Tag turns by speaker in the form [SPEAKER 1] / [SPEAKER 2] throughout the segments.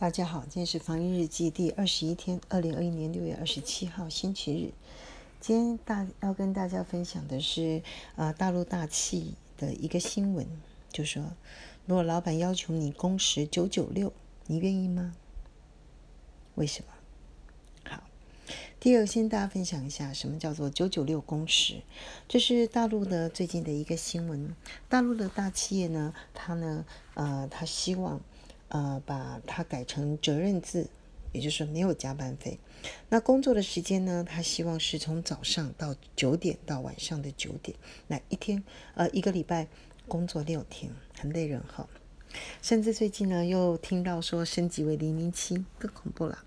[SPEAKER 1] 大家好，今天是防疫日记第二十一天，二零二一年六月二十七号星期日。今天大要跟大家分享的是，呃，大陆大气的一个新闻，就说如果老板要求你工时九九六，你愿意吗？为什么？好，第二，先大家分享一下什么叫做九九六工时，这是大陆的最近的一个新闻。大陆的大企业呢，它呢，呃，它希望。呃，把它改成责任制，也就是说没有加班费。那工作的时间呢？他希望是从早上到九点到晚上的九点。那一天，呃，一个礼拜工作六天，很累人哈。甚至最近呢，又听到说升级为零零七，更恐怖了，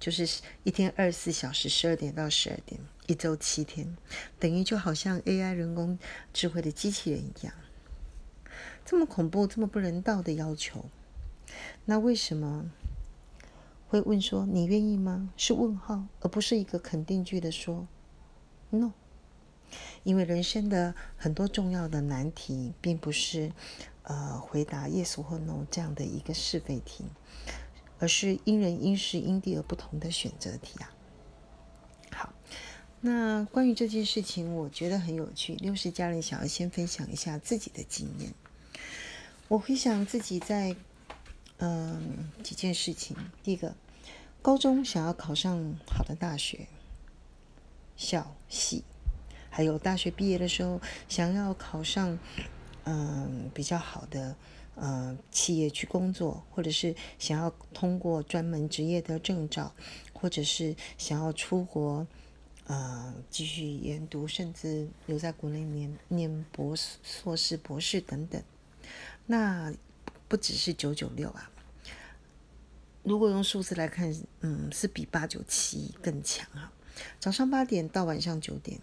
[SPEAKER 1] 就是一天二十四小时，十二点到十二点，一周七天，等于就好像 AI 人工智慧的机器人一样，这么恐怖，这么不人道的要求。那为什么会问说你愿意吗？是问号，而不是一个肯定句的说 no。因为人生的很多重要的难题，并不是呃回答 yes 或 no 这样的一个是非题，而是因人因事因地而不同的选择题啊。好，那关于这件事情，我觉得很有趣。六十家人想要先分享一下自己的经验。我回想自己在。嗯，几件事情。第一个，高中想要考上好的大学、校系，还有大学毕业的时候想要考上嗯比较好的呃企业去工作，或者是想要通过专门职业的证照，或者是想要出国呃继续研读，甚至留在国内念念博士、硕士、博士等等。那不只是九九六啊，如果用数字来看，嗯，是比八九七更强啊。早上八点到晚上九点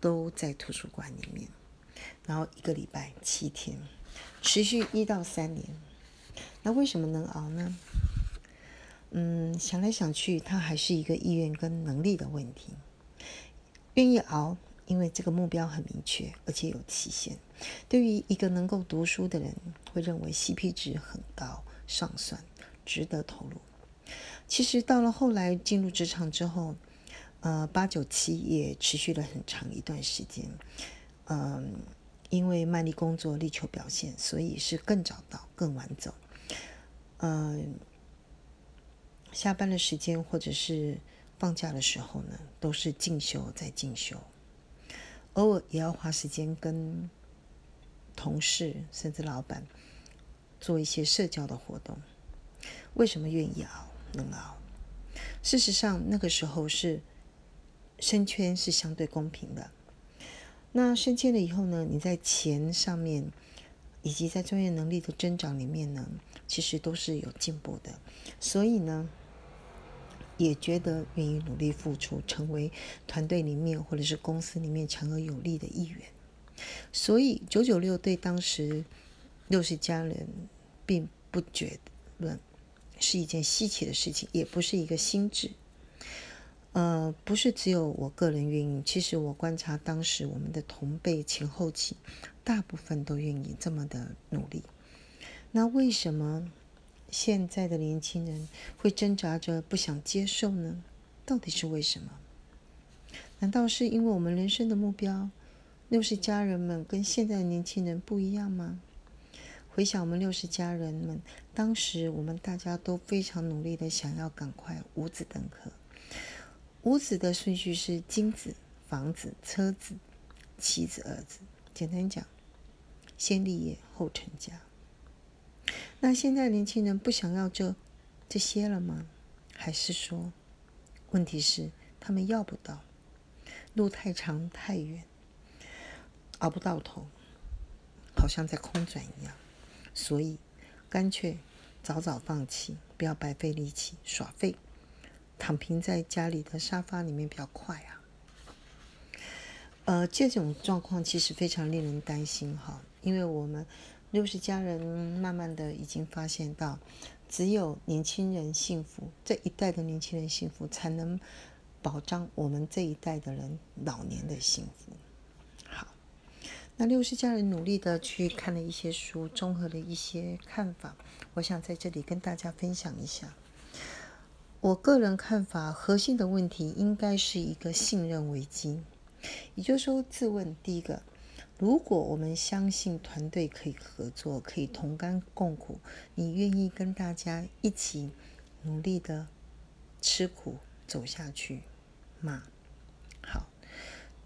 [SPEAKER 1] 都在图书馆里面，然后一个礼拜七天，持续一到三年。那为什么能熬呢？嗯，想来想去，它还是一个意愿跟能力的问题。愿意熬，因为这个目标很明确，而且有期限。对于一个能够读书的人，会认为 CP 值很高，上算，值得投入。其实到了后来进入职场之后，呃，八九七也持续了很长一段时间。嗯，因为卖力工作，力求表现，所以是更早到，更晚走。嗯，下班的时间或者是放假的时候呢，都是进修在进修，偶尔也要花时间跟。同事甚至老板做一些社交的活动，为什么愿意熬能熬？事实上，那个时候是升迁是相对公平的。那升迁了以后呢？你在钱上面以及在专业能力的增长里面呢，其实都是有进步的。所以呢，也觉得愿意努力付出，成为团队里面或者是公司里面强而有力的一员。所以九九六对当时六十家人并不觉得是一件稀奇的事情，也不是一个心智。呃，不是只有我个人愿意，其实我观察当时我们的同辈前后期，大部分都愿意这么的努力。那为什么现在的年轻人会挣扎着不想接受呢？到底是为什么？难道是因为我们人生的目标？六十家人们跟现在的年轻人不一样吗？回想我们六十家人们，当时我们大家都非常努力的想要赶快五子登科。五子的顺序是金子、房子、车子、妻子、儿子。简单讲，先立业后成家。那现在年轻人不想要这这些了吗？还是说，问题是他们要不到，路太长太远。熬不到头，好像在空转一样，所以干脆早早放弃，不要白费力气耍废，躺平在家里的沙发里面比较快啊。呃，这种状况其实非常令人担心哈，因为我们六十家人慢慢的已经发现到，只有年轻人幸福，这一代的年轻人幸福，才能保障我们这一代的人老年的幸福。好那六十家人努力的去看了一些书，综合了一些看法，我想在这里跟大家分享一下。我个人看法，核心的问题应该是一个信任危机。也就是说，自问第一个：如果我们相信团队可以合作，可以同甘共苦，你愿意跟大家一起努力的吃苦走下去吗？好。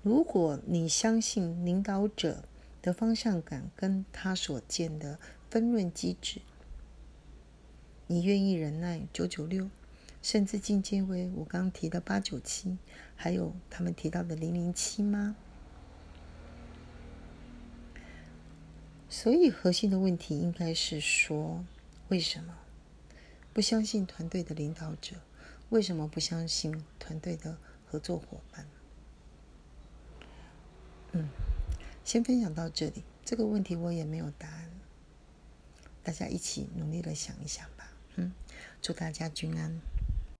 [SPEAKER 1] 如果你相信领导者的方向感跟他所见的分润机制，你愿意忍耐九九六，甚至进阶为我刚提的八九七，还有他们提到的零零七吗？所以核心的问题应该是说，为什么不相信团队的领导者？为什么不相信团队的合作伙伴？嗯，先分享到这里。这个问题我也没有答案，大家一起努力的想一想吧。嗯，祝大家均安。